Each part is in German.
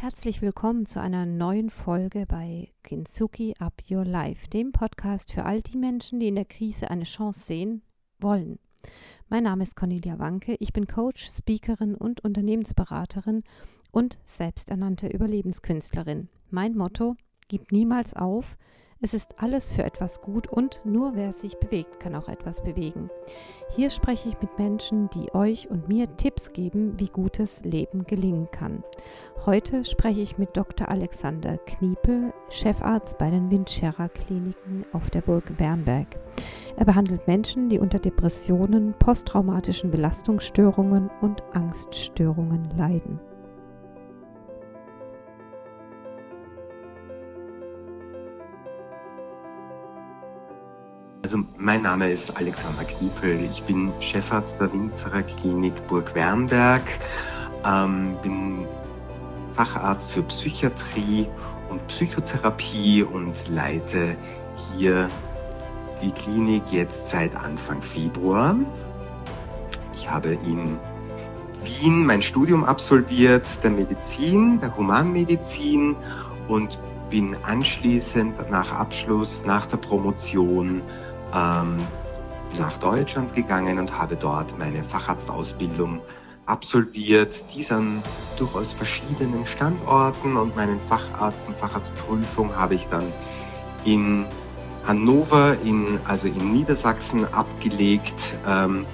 Herzlich willkommen zu einer neuen Folge bei Kinsuki Up Your Life, dem Podcast für all die Menschen, die in der Krise eine Chance sehen wollen. Mein Name ist Cornelia Wanke, ich bin Coach, Speakerin und Unternehmensberaterin und selbsternannte Überlebenskünstlerin. Mein Motto: Gib niemals auf, es ist alles für etwas gut und nur wer sich bewegt, kann auch etwas bewegen. Hier spreche ich mit Menschen, die euch und mir Tipps geben, wie gutes Leben gelingen kann. Heute spreche ich mit Dr. Alexander Kniepel, Chefarzt bei den Windscherer Kliniken auf der Burg Wernberg. Er behandelt Menschen, die unter Depressionen, posttraumatischen Belastungsstörungen und Angststörungen leiden. Also mein Name ist Alexander Kniepel. Ich bin Chefarzt der Winzerer Klinik Burg Wernberg, ähm, bin Facharzt für Psychiatrie und Psychotherapie und leite hier die Klinik jetzt seit Anfang Februar. Ich habe in Wien mein Studium absolviert der Medizin, der Humanmedizin und bin anschließend nach Abschluss, nach der Promotion ähm, nach Deutschland gegangen und habe dort meine Facharztausbildung absolviert, dies an durchaus verschiedenen Standorten und meinen Facharzt- und Facharztprüfung habe ich dann in Hannover, in, also in Niedersachsen abgelegt, ähm,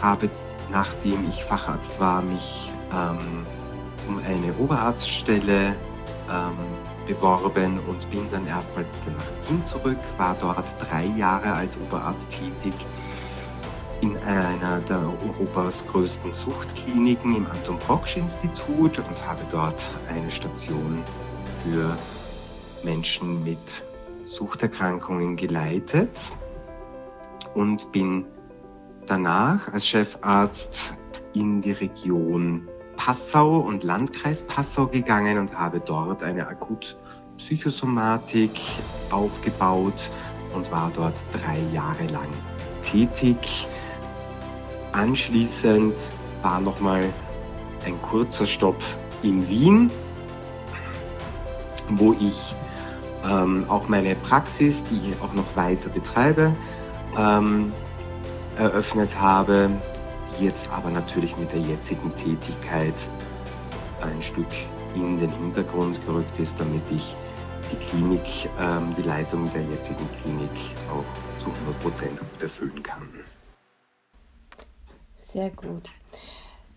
habe nachdem ich Facharzt war, mich ähm, um eine Oberarztstelle ähm, beworben und bin dann erstmal nach Wien zurück, war dort drei Jahre als Oberarzt tätig in einer der Europas größten Suchtkliniken im Anton Proksch Institut und habe dort eine Station für Menschen mit Suchterkrankungen geleitet und bin danach als Chefarzt in die Region Passau und Landkreis Passau gegangen und habe dort eine Akut-Psychosomatik aufgebaut und war dort drei Jahre lang tätig. Anschließend war nochmal ein kurzer Stopp in Wien, wo ich ähm, auch meine Praxis, die ich auch noch weiter betreibe, ähm, eröffnet habe jetzt aber natürlich mit der jetzigen Tätigkeit ein Stück in den Hintergrund gerückt ist, damit ich die Klinik, ähm, die Leitung der jetzigen Klinik auch zu 100 Prozent gut erfüllen kann. Sehr gut.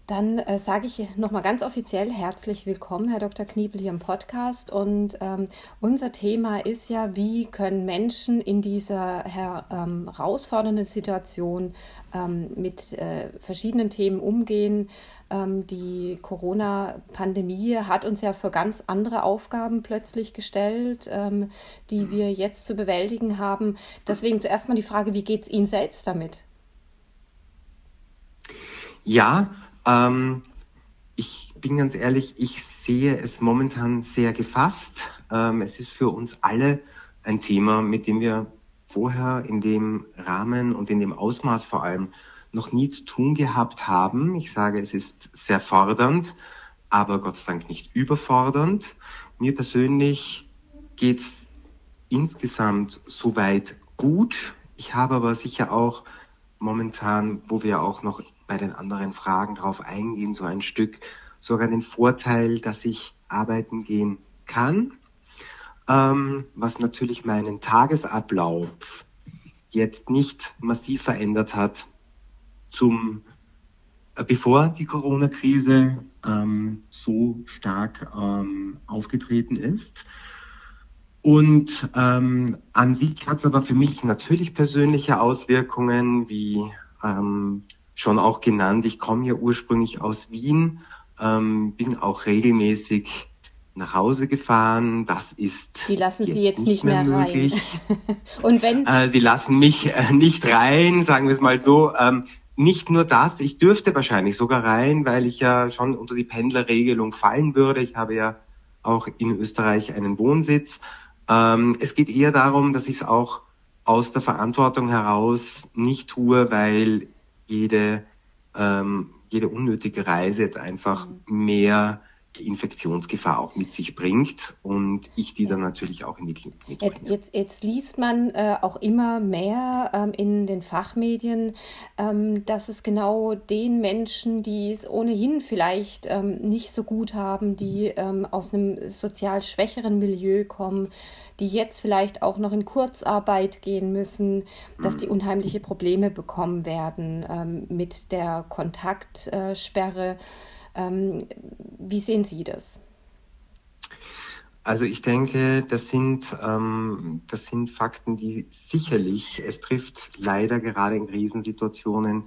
Dann äh, sage ich nochmal ganz offiziell herzlich willkommen, Herr Dr. Kniebel, hier im Podcast. Und ähm, unser Thema ist ja, wie können Menschen in dieser her, ähm, herausfordernden Situation ähm, mit äh, verschiedenen Themen umgehen. Ähm, die Corona-Pandemie hat uns ja für ganz andere Aufgaben plötzlich gestellt, ähm, die wir jetzt zu bewältigen haben. Deswegen zuerst mal die Frage, wie geht es Ihnen selbst damit? Ja, ähm, ich bin ganz ehrlich, ich sehe es momentan sehr gefasst. Ähm, es ist für uns alle ein Thema, mit dem wir vorher in dem Rahmen und in dem Ausmaß vor allem noch nie zu tun gehabt haben. Ich sage, es ist sehr fordernd, aber Gott sei Dank nicht überfordernd. Mir persönlich geht's insgesamt soweit gut. Ich habe aber sicher auch momentan, wo wir auch noch bei den anderen Fragen darauf eingehen, so ein Stück sogar den Vorteil, dass ich arbeiten gehen kann, ähm, was natürlich meinen Tagesablauf jetzt nicht massiv verändert hat zum äh, bevor die Corona-Krise ähm, so stark ähm, aufgetreten ist. Und ähm, an sich hat es aber für mich natürlich persönliche Auswirkungen, wie ähm, schon auch genannt. Ich komme ja ursprünglich aus Wien, ähm, bin auch regelmäßig nach Hause gefahren. Das ist die lassen Sie jetzt nicht, mehr, mehr möglich. rein. Und wenn äh, die lassen mich äh, nicht rein, sagen wir es mal so. Ähm, nicht nur das, ich dürfte wahrscheinlich sogar rein, weil ich ja schon unter die Pendlerregelung fallen würde. Ich habe ja auch in Österreich einen Wohnsitz. Ähm, es geht eher darum, dass ich es auch aus der Verantwortung heraus nicht tue, weil jede, ähm, jede unnötige Reise jetzt einfach mhm. mehr Infektionsgefahr auch mit sich bringt und ich die dann natürlich auch in die Klinik mitbringe. Jetzt, jetzt, jetzt liest man äh, auch immer mehr ähm, in den Fachmedien, ähm, dass es genau den Menschen, die es ohnehin vielleicht ähm, nicht so gut haben, die ähm, aus einem sozial schwächeren Milieu kommen, die jetzt vielleicht auch noch in Kurzarbeit gehen müssen, dass mhm. die unheimliche Probleme bekommen werden ähm, mit der Kontaktsperre. Äh, ähm, wie sehen Sie das? Also ich denke, das sind, ähm, das sind Fakten, die sicherlich, es trifft leider gerade in Krisensituationen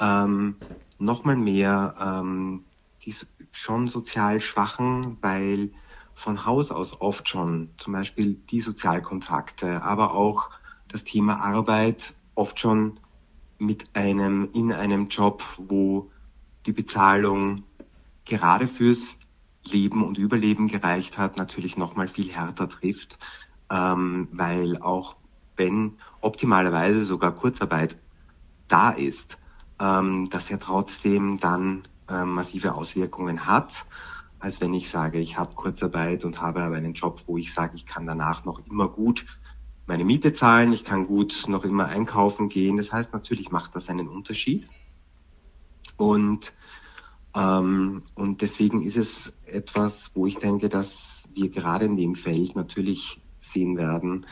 ähm, nochmal mehr ähm, die schon sozial Schwachen, weil von Haus aus oft schon zum Beispiel die Sozialkontakte, aber auch das Thema Arbeit oft schon mit einem, in einem Job, wo die Bezahlung gerade fürs Leben und Überleben gereicht hat, natürlich nochmal viel härter trifft, ähm, weil auch wenn optimalerweise sogar Kurzarbeit da ist, ähm, dass er trotzdem dann äh, massive Auswirkungen hat, als wenn ich sage, ich habe Kurzarbeit und habe aber einen Job, wo ich sage, ich kann danach noch immer gut meine Miete zahlen, ich kann gut noch immer einkaufen gehen. Das heißt, natürlich macht das einen Unterschied. Und ähm, und deswegen ist es etwas, wo ich denke, dass wir gerade in dem Feld natürlich sehen werden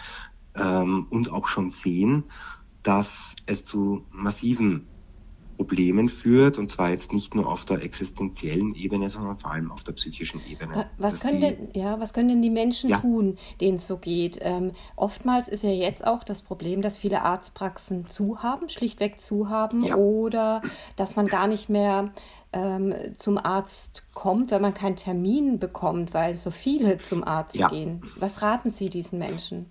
ähm, und auch schon sehen, dass es zu massiven Problemen führt, und zwar jetzt nicht nur auf der existenziellen Ebene, sondern vor allem auf der psychischen Ebene. Was, können, die, denn, ja, was können denn die Menschen ja. tun, denen es so geht? Ähm, oftmals ist ja jetzt auch das Problem, dass viele Arztpraxen zu haben, schlichtweg zu haben, ja. oder dass man gar nicht mehr ähm, zum Arzt kommt, wenn man keinen Termin bekommt, weil so viele zum Arzt ja. gehen. Was raten Sie diesen Menschen?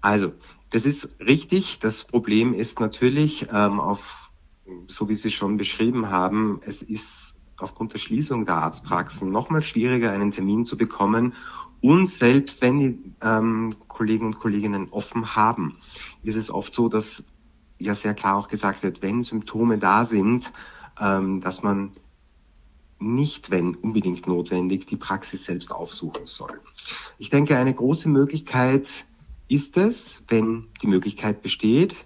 Also, das ist richtig. Das Problem ist natürlich ähm, auf so wie Sie schon beschrieben haben, es ist aufgrund der Schließung der Arztpraxen nochmal schwieriger, einen Termin zu bekommen. Und selbst wenn die ähm, Kollegen und Kolleginnen offen haben, ist es oft so, dass ja sehr klar auch gesagt wird, wenn Symptome da sind, ähm, dass man nicht, wenn unbedingt notwendig, die Praxis selbst aufsuchen soll. Ich denke, eine große Möglichkeit ist es, wenn die Möglichkeit besteht,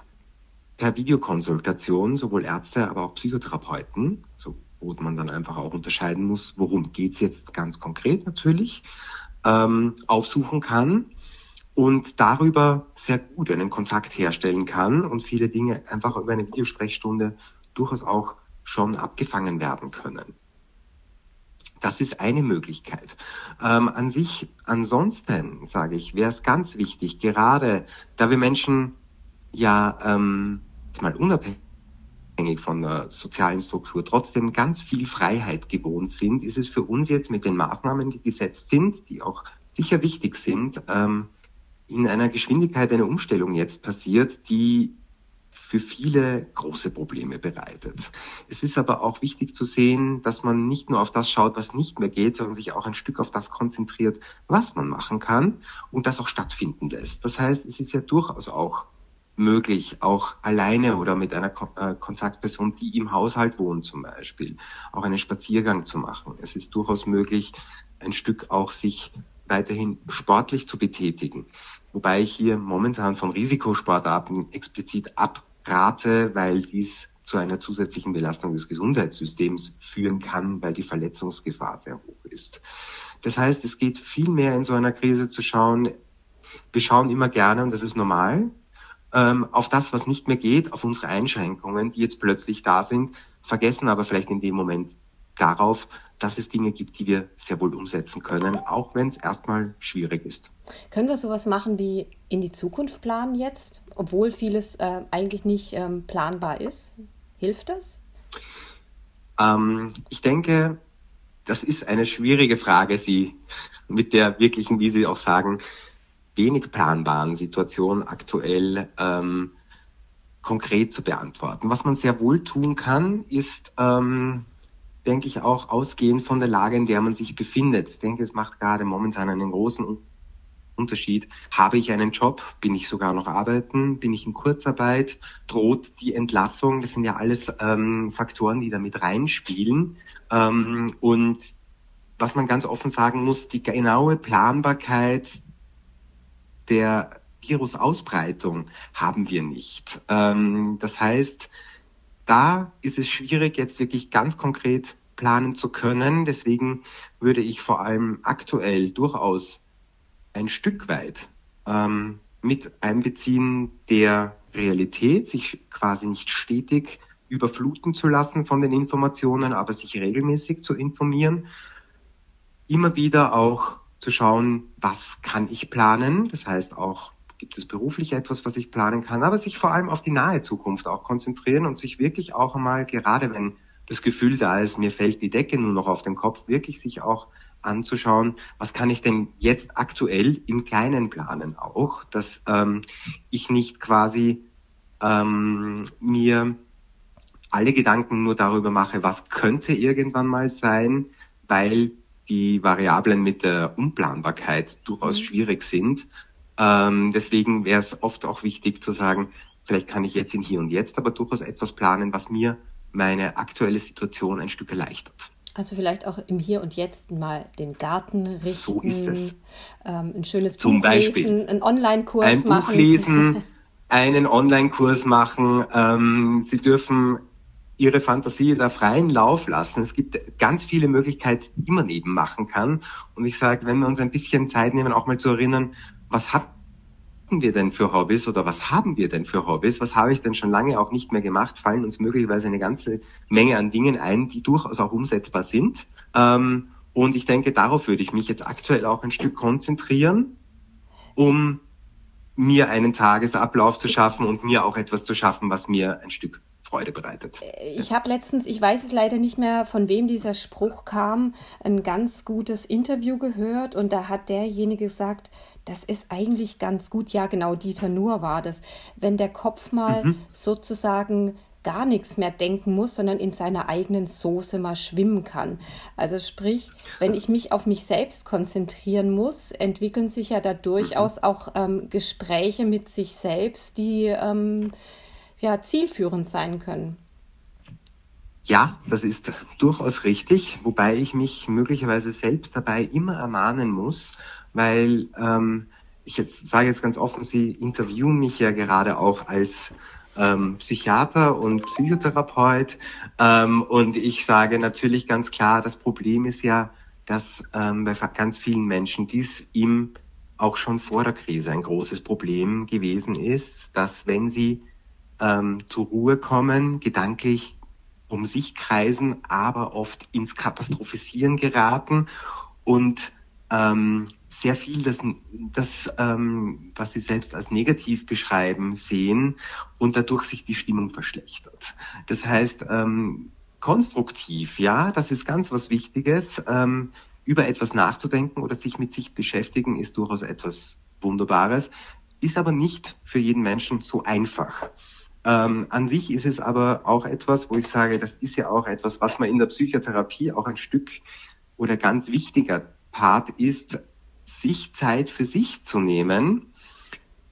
per Videokonsultation sowohl Ärzte, aber auch Psychotherapeuten, so, wo man dann einfach auch unterscheiden muss, worum geht's jetzt ganz konkret natürlich, ähm, aufsuchen kann und darüber sehr gut einen Kontakt herstellen kann und viele Dinge einfach über eine Videosprechstunde durchaus auch schon abgefangen werden können. Das ist eine Möglichkeit. Ähm, an sich, ansonsten sage ich, wäre es ganz wichtig, gerade da wir Menschen ja ähm, mal unabhängig von der sozialen Struktur trotzdem ganz viel Freiheit gewohnt sind, ist es für uns jetzt mit den Maßnahmen, die gesetzt sind, die auch sicher wichtig sind, ähm, in einer Geschwindigkeit eine Umstellung jetzt passiert, die für viele große Probleme bereitet. Es ist aber auch wichtig zu sehen, dass man nicht nur auf das schaut, was nicht mehr geht, sondern sich auch ein Stück auf das konzentriert, was man machen kann und das auch stattfinden lässt. Das heißt, es ist ja durchaus auch möglich, auch alleine oder mit einer äh, Kontaktperson, die im Haushalt wohnt zum Beispiel, auch einen Spaziergang zu machen. Es ist durchaus möglich, ein Stück auch sich weiterhin sportlich zu betätigen. Wobei ich hier momentan von Risikosportarten explizit abrate, weil dies zu einer zusätzlichen Belastung des Gesundheitssystems führen kann, weil die Verletzungsgefahr sehr hoch ist. Das heißt, es geht viel mehr in so einer Krise zu schauen, wir schauen immer gerne, und das ist normal, ähm, auf das, was nicht mehr geht, auf unsere Einschränkungen, die jetzt plötzlich da sind, vergessen aber vielleicht in dem Moment darauf, dass es Dinge gibt, die wir sehr wohl umsetzen können, auch wenn es erstmal schwierig ist. Können wir sowas machen wie in die Zukunft planen jetzt, obwohl vieles äh, eigentlich nicht ähm, planbar ist? Hilft das? Ähm, ich denke, das ist eine schwierige Frage, sie mit der wirklichen, wie Sie auch sagen, wenig planbaren Situation aktuell ähm, konkret zu beantworten. Was man sehr wohl tun kann, ist, ähm, denke ich, auch ausgehend von der Lage, in der man sich befindet. Ich denke, es macht gerade momentan einen großen Unterschied. Habe ich einen Job? Bin ich sogar noch arbeiten? Bin ich in Kurzarbeit? Droht die Entlassung? Das sind ja alles ähm, Faktoren, die damit reinspielen. Ähm, und was man ganz offen sagen muss, die genaue Planbarkeit der Virusausbreitung haben wir nicht. Ähm, das heißt, da ist es schwierig, jetzt wirklich ganz konkret planen zu können. Deswegen würde ich vor allem aktuell durchaus ein Stück weit ähm, mit einbeziehen der Realität, sich quasi nicht stetig überfluten zu lassen von den Informationen, aber sich regelmäßig zu informieren. Immer wieder auch zu schauen, was kann ich planen. Das heißt auch, gibt es beruflich etwas, was ich planen kann, aber sich vor allem auf die nahe Zukunft auch konzentrieren und sich wirklich auch einmal, gerade wenn das Gefühl da ist, mir fällt die Decke nur noch auf den Kopf, wirklich sich auch anzuschauen, was kann ich denn jetzt aktuell im Kleinen planen auch, dass ähm, ich nicht quasi ähm, mir alle Gedanken nur darüber mache, was könnte irgendwann mal sein, weil die Variablen mit der Unplanbarkeit durchaus mhm. schwierig sind. Ähm, deswegen wäre es oft auch wichtig zu sagen, vielleicht kann ich jetzt in Hier und Jetzt aber durchaus etwas planen, was mir meine aktuelle Situation ein Stück erleichtert. Also vielleicht auch im Hier und Jetzt mal den Garten richten, so ist es. Ähm, ein schönes Zum Buch Beispiel. lesen, einen Online-Kurs ein machen. Buch lesen, einen Online-Kurs machen. Ähm, Sie dürfen Ihre Fantasie da freien Lauf lassen. Es gibt ganz viele Möglichkeiten, die man eben machen kann. Und ich sage, wenn wir uns ein bisschen Zeit nehmen, auch mal zu erinnern, was hat wir denn für Hobbys oder was haben wir denn für Hobbys? Was habe ich denn schon lange auch nicht mehr gemacht? Fallen uns möglicherweise eine ganze Menge an Dingen ein, die durchaus auch umsetzbar sind. Ähm, und ich denke, darauf würde ich mich jetzt aktuell auch ein Stück konzentrieren, um mir einen Tagesablauf zu schaffen und mir auch etwas zu schaffen, was mir ein Stück Freude bereitet. Äh, ich habe letztens, ich weiß es leider nicht mehr, von wem dieser Spruch kam, ein ganz gutes Interview gehört und da hat derjenige gesagt, das ist eigentlich ganz gut. Ja, genau, Dieter Nuhr war das. Wenn der Kopf mal mhm. sozusagen gar nichts mehr denken muss, sondern in seiner eigenen Soße mal schwimmen kann. Also sprich, wenn ich mich auf mich selbst konzentrieren muss, entwickeln sich ja da durchaus mhm. auch ähm, Gespräche mit sich selbst, die ähm, ja, zielführend sein können. Ja, das ist durchaus richtig, wobei ich mich möglicherweise selbst dabei immer ermahnen muss, weil ähm, ich jetzt sage jetzt ganz offen, Sie interviewen mich ja gerade auch als ähm, Psychiater und Psychotherapeut ähm, und ich sage natürlich ganz klar, das Problem ist ja, dass ähm, bei ganz vielen Menschen dies ihm auch schon vor der Krise ein großes Problem gewesen ist, dass wenn sie ähm, zur Ruhe kommen, gedanklich um sich kreisen, aber oft ins Katastrophisieren geraten und ähm, sehr viel das, das ähm, was sie selbst als negativ beschreiben, sehen und dadurch sich die Stimmung verschlechtert. Das heißt, ähm, konstruktiv, ja, das ist ganz was Wichtiges. Ähm, über etwas nachzudenken oder sich mit sich beschäftigen ist durchaus etwas Wunderbares, ist aber nicht für jeden Menschen so einfach. Ähm, an sich ist es aber auch etwas, wo ich sage, das ist ja auch etwas, was man in der Psychotherapie auch ein Stück oder ganz wichtiger Part ist, sich Zeit für sich zu nehmen,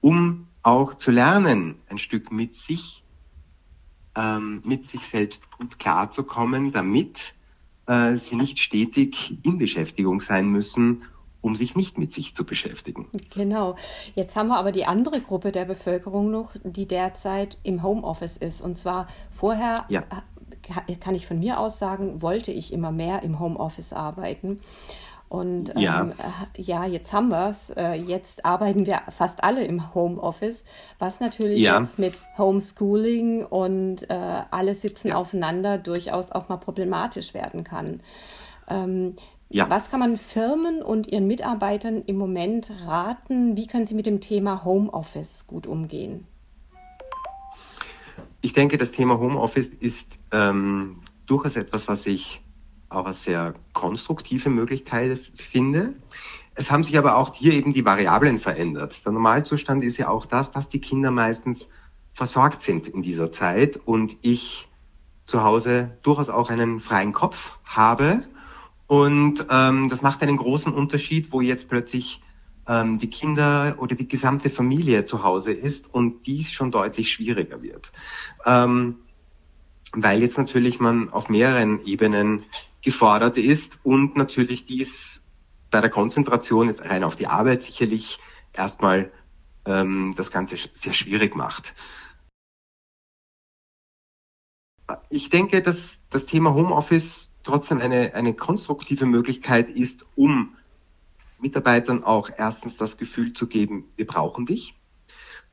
um auch zu lernen, ein Stück mit sich, ähm, mit sich selbst gut klarzukommen, damit äh, sie nicht stetig in Beschäftigung sein müssen um sich nicht mit sich zu beschäftigen. Genau. Jetzt haben wir aber die andere Gruppe der Bevölkerung noch, die derzeit im Homeoffice ist. Und zwar vorher, ja. kann ich von mir aus sagen, wollte ich immer mehr im Homeoffice arbeiten. Und ja, ähm, ja jetzt haben wir es. Äh, jetzt arbeiten wir fast alle im Homeoffice, was natürlich ja. jetzt mit Homeschooling und äh, alle sitzen ja. aufeinander durchaus auch mal problematisch werden kann. Ähm, ja. Was kann man Firmen und ihren Mitarbeitern im Moment raten? Wie können sie mit dem Thema Homeoffice gut umgehen? Ich denke, das Thema Homeoffice ist ähm, durchaus etwas, was ich auch als sehr konstruktive Möglichkeit finde. Es haben sich aber auch hier eben die Variablen verändert. Der Normalzustand ist ja auch das, dass die Kinder meistens versorgt sind in dieser Zeit und ich zu Hause durchaus auch einen freien Kopf habe und ähm, das macht einen großen Unterschied, wo jetzt plötzlich ähm, die Kinder oder die gesamte Familie zu Hause ist und dies schon deutlich schwieriger wird. Ähm, weil jetzt natürlich man auf mehreren Ebenen gefordert ist und natürlich dies bei der Konzentration jetzt rein auf die Arbeit sicherlich erstmal ähm, das Ganze sehr schwierig macht. Ich denke, dass das Thema Homeoffice trotzdem eine, eine konstruktive Möglichkeit ist, um Mitarbeitern auch erstens das Gefühl zu geben, wir brauchen dich.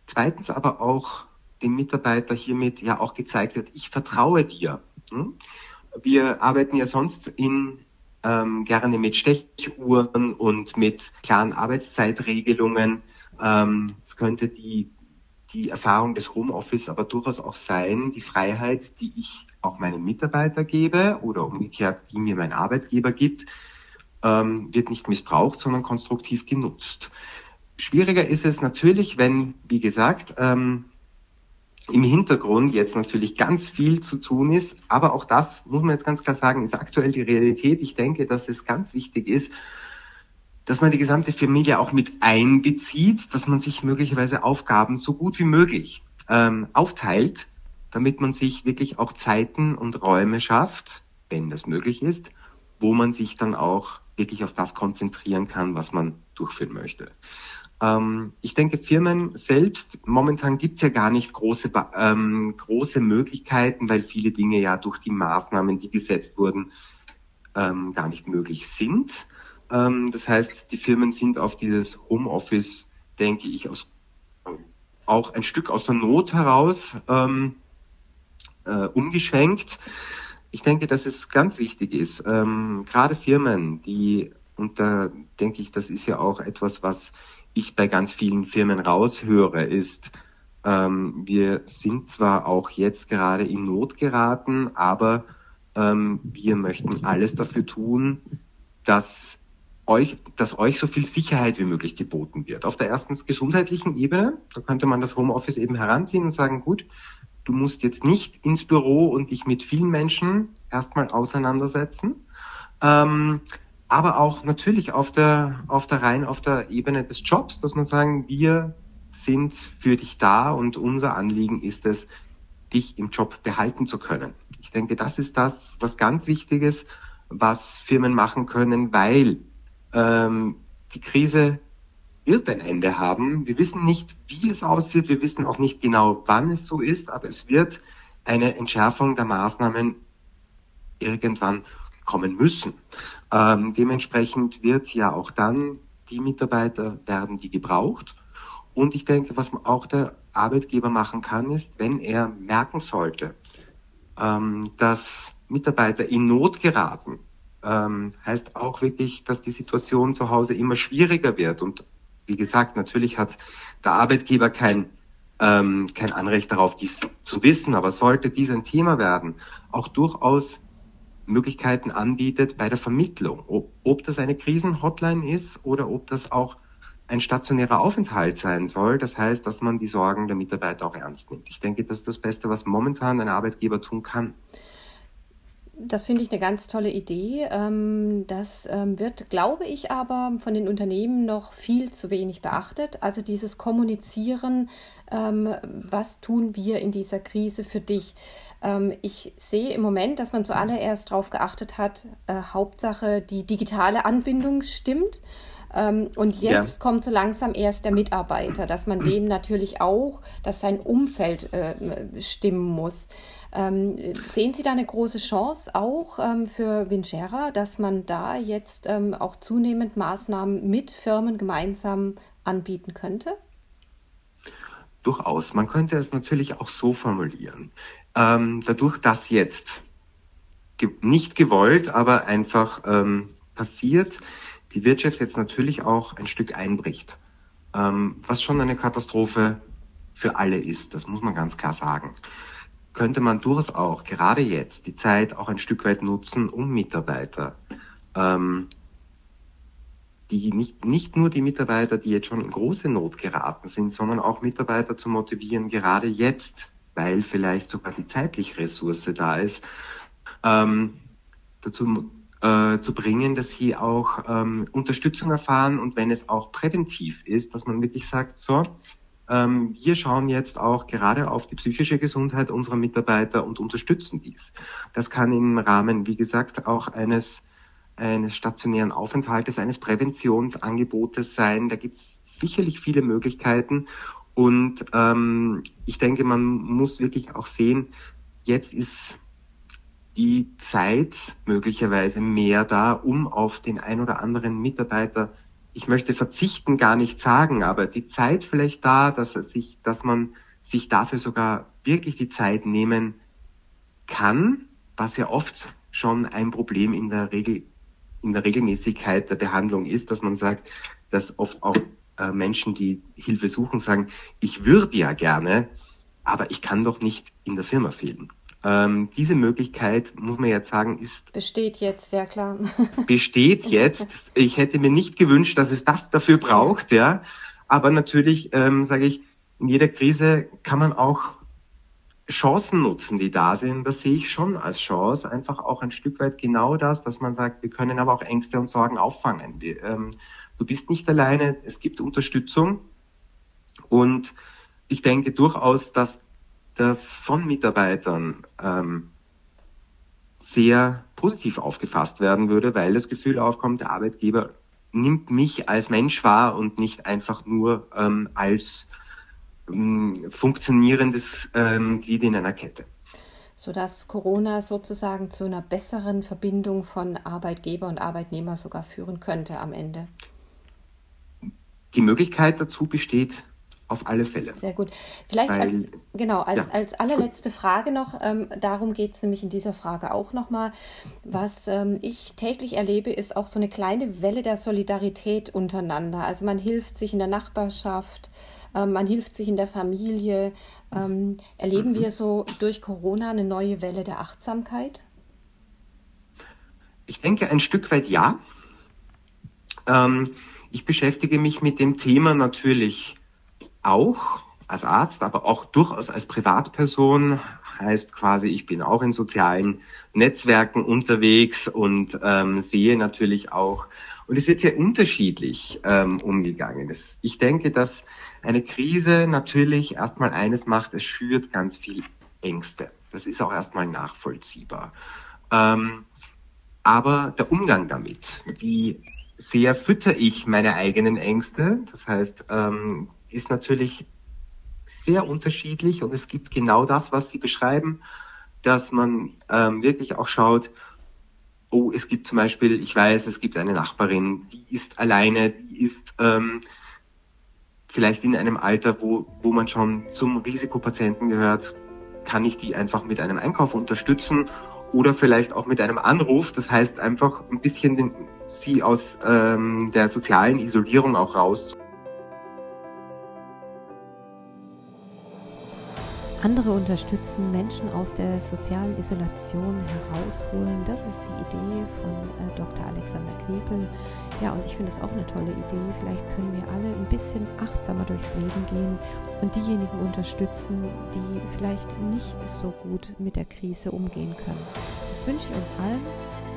Zweitens aber auch dem Mitarbeiter hiermit ja auch gezeigt wird, ich vertraue dir. Hm? Wir arbeiten ja sonst in ähm, gerne mit Stechuhren und mit klaren Arbeitszeitregelungen. Ähm, es könnte die, die Erfahrung des Homeoffice aber durchaus auch sein, die Freiheit, die ich auch meinen Mitarbeiter gebe oder umgekehrt, die mir mein Arbeitgeber gibt, ähm, wird nicht missbraucht, sondern konstruktiv genutzt. Schwieriger ist es natürlich, wenn, wie gesagt, ähm, im Hintergrund jetzt natürlich ganz viel zu tun ist. Aber auch das, muss man jetzt ganz klar sagen, ist aktuell die Realität. Ich denke, dass es ganz wichtig ist, dass man die gesamte Familie auch mit einbezieht, dass man sich möglicherweise Aufgaben so gut wie möglich ähm, aufteilt, damit man sich wirklich auch Zeiten und Räume schafft, wenn das möglich ist, wo man sich dann auch wirklich auf das konzentrieren kann, was man durchführen möchte. Ähm, ich denke, Firmen selbst, momentan gibt es ja gar nicht große, ähm, große Möglichkeiten, weil viele Dinge ja durch die Maßnahmen, die gesetzt wurden, ähm, gar nicht möglich sind. Ähm, das heißt, die Firmen sind auf dieses Homeoffice, denke ich, aus, auch ein Stück aus der Not heraus ähm, äh, umgeschwenkt ich denke, dass es ganz wichtig ist, ähm, gerade Firmen, die, und da denke ich, das ist ja auch etwas, was ich bei ganz vielen Firmen raushöre, ist, ähm, wir sind zwar auch jetzt gerade in Not geraten, aber ähm, wir möchten alles dafür tun, dass euch, dass euch so viel Sicherheit wie möglich geboten wird. Auf der erstens gesundheitlichen Ebene, da könnte man das Homeoffice eben heranziehen und sagen, gut, du musst jetzt nicht ins Büro und dich mit vielen Menschen erstmal auseinandersetzen. Ähm, aber auch natürlich auf der, auf der rein auf der Ebene des Jobs, dass man sagen, wir sind für dich da und unser Anliegen ist es, dich im Job behalten zu können. Ich denke, das ist das, was ganz Wichtiges, was Firmen machen können, weil ähm, die Krise wird ein Ende haben. Wir wissen nicht, wie es aussieht. Wir wissen auch nicht genau, wann es so ist, aber es wird eine Entschärfung der Maßnahmen irgendwann kommen müssen. Ähm, dementsprechend wird ja auch dann die Mitarbeiter werden, die gebraucht. Und ich denke, was auch der Arbeitgeber machen kann, ist, wenn er merken sollte, ähm, dass Mitarbeiter in Not geraten, ähm, heißt auch wirklich, dass die Situation zu Hause immer schwieriger wird und wie gesagt, natürlich hat der Arbeitgeber kein, ähm, kein Anrecht darauf, dies zu wissen, aber sollte dies ein Thema werden, auch durchaus Möglichkeiten anbietet bei der Vermittlung. Ob, ob das eine Krisenhotline ist oder ob das auch ein stationärer Aufenthalt sein soll. Das heißt, dass man die Sorgen der Mitarbeiter auch ernst nimmt. Ich denke, das ist das Beste, was momentan ein Arbeitgeber tun kann. Das finde ich eine ganz tolle Idee. Ähm, das ähm, wird, glaube ich, aber von den Unternehmen noch viel zu wenig beachtet. Also dieses Kommunizieren, ähm, was tun wir in dieser Krise für dich? Ich sehe im Moment, dass man zuallererst darauf geachtet hat, äh, Hauptsache die digitale Anbindung stimmt. Und jetzt ja. kommt so langsam erst der Mitarbeiter, dass man dem natürlich auch, dass sein Umfeld äh, stimmen muss. Ähm, sehen Sie da eine große Chance auch ähm, für Vincera, dass man da jetzt ähm, auch zunehmend Maßnahmen mit Firmen gemeinsam anbieten könnte? Durchaus. Man könnte es natürlich auch so formulieren. Ähm, dadurch, dass jetzt ge nicht gewollt, aber einfach ähm, passiert, die Wirtschaft jetzt natürlich auch ein Stück einbricht. Ähm, was schon eine Katastrophe für alle ist, das muss man ganz klar sagen könnte man durchaus auch gerade jetzt die Zeit auch ein Stück weit nutzen, um Mitarbeiter, ähm, die nicht, nicht nur die Mitarbeiter, die jetzt schon in große Not geraten sind, sondern auch Mitarbeiter zu motivieren, gerade jetzt, weil vielleicht sogar die zeitliche Ressource da ist, ähm, dazu äh, zu bringen, dass sie auch ähm, Unterstützung erfahren und wenn es auch präventiv ist, dass man wirklich sagt, so, ähm, wir schauen jetzt auch gerade auf die psychische Gesundheit unserer Mitarbeiter und unterstützen dies. Das kann im Rahmen, wie gesagt, auch eines eines stationären Aufenthaltes, eines Präventionsangebotes sein. Da gibt es sicherlich viele Möglichkeiten. Und ähm, ich denke, man muss wirklich auch sehen, jetzt ist die Zeit möglicherweise mehr da, um auf den ein oder anderen Mitarbeiter, ich möchte verzichten gar nicht sagen, aber die Zeit vielleicht da, dass er sich, dass man sich dafür sogar wirklich die Zeit nehmen kann, was ja oft schon ein Problem in der Regel, in der Regelmäßigkeit der Behandlung ist, dass man sagt, dass oft auch äh, Menschen, die Hilfe suchen, sagen, ich würde ja gerne, aber ich kann doch nicht in der Firma fehlen. Ähm, diese Möglichkeit, muss man jetzt sagen, ist. Besteht jetzt, sehr klar. besteht jetzt. Ich hätte mir nicht gewünscht, dass es das dafür braucht, ja. Aber natürlich, ähm, sage ich, in jeder Krise kann man auch Chancen nutzen, die da sind. Das sehe ich schon als Chance. Einfach auch ein Stück weit genau das, dass man sagt, wir können aber auch Ängste und Sorgen auffangen. Wir, ähm, du bist nicht alleine, es gibt Unterstützung. Und ich denke durchaus, dass das von Mitarbeitern ähm, sehr positiv aufgefasst werden würde, weil das Gefühl aufkommt, der Arbeitgeber nimmt mich als Mensch wahr und nicht einfach nur ähm, als ähm, funktionierendes ähm, Glied in einer Kette. Sodass Corona sozusagen zu einer besseren Verbindung von Arbeitgeber und Arbeitnehmer sogar führen könnte am Ende. Die Möglichkeit dazu besteht auf alle Fälle. Sehr gut. Vielleicht Weil, als, genau, als, ja. als allerletzte Frage noch, ähm, darum geht es nämlich in dieser Frage auch nochmal. Was ähm, ich täglich erlebe, ist auch so eine kleine Welle der Solidarität untereinander. Also man hilft sich in der Nachbarschaft, ähm, man hilft sich in der Familie. Ähm, erleben mhm. wir so durch Corona eine neue Welle der Achtsamkeit? Ich denke ein Stück weit ja. Ähm, ich beschäftige mich mit dem Thema natürlich auch als Arzt, aber auch durchaus als Privatperson. Heißt quasi, ich bin auch in sozialen Netzwerken unterwegs und ähm, sehe natürlich auch, und es wird sehr unterschiedlich ähm, umgegangen. Das, ich denke, dass eine Krise natürlich erstmal eines macht, es schürt ganz viel Ängste. Das ist auch erstmal nachvollziehbar. Ähm, aber der Umgang damit, wie sehr fütter ich meine eigenen Ängste, das heißt, ähm, ist natürlich sehr unterschiedlich und es gibt genau das, was Sie beschreiben, dass man ähm, wirklich auch schaut, oh, es gibt zum Beispiel, ich weiß, es gibt eine Nachbarin, die ist alleine, die ist ähm, vielleicht in einem Alter, wo, wo man schon zum Risikopatienten gehört, kann ich die einfach mit einem Einkauf unterstützen oder vielleicht auch mit einem Anruf. Das heißt einfach ein bisschen den, sie aus ähm, der sozialen Isolierung auch raus Andere unterstützen, Menschen aus der sozialen Isolation herausholen. Das ist die Idee von äh, Dr. Alexander Knepel. Ja, und ich finde es auch eine tolle Idee. Vielleicht können wir alle ein bisschen achtsamer durchs Leben gehen und diejenigen unterstützen, die vielleicht nicht so gut mit der Krise umgehen können. Das wünsche ich uns allen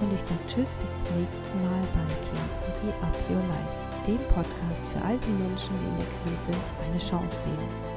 und ich sage Tschüss, bis zum nächsten Mal bei Kintsugi Up Your Life, dem Podcast für all die Menschen, die in der Krise eine Chance sehen.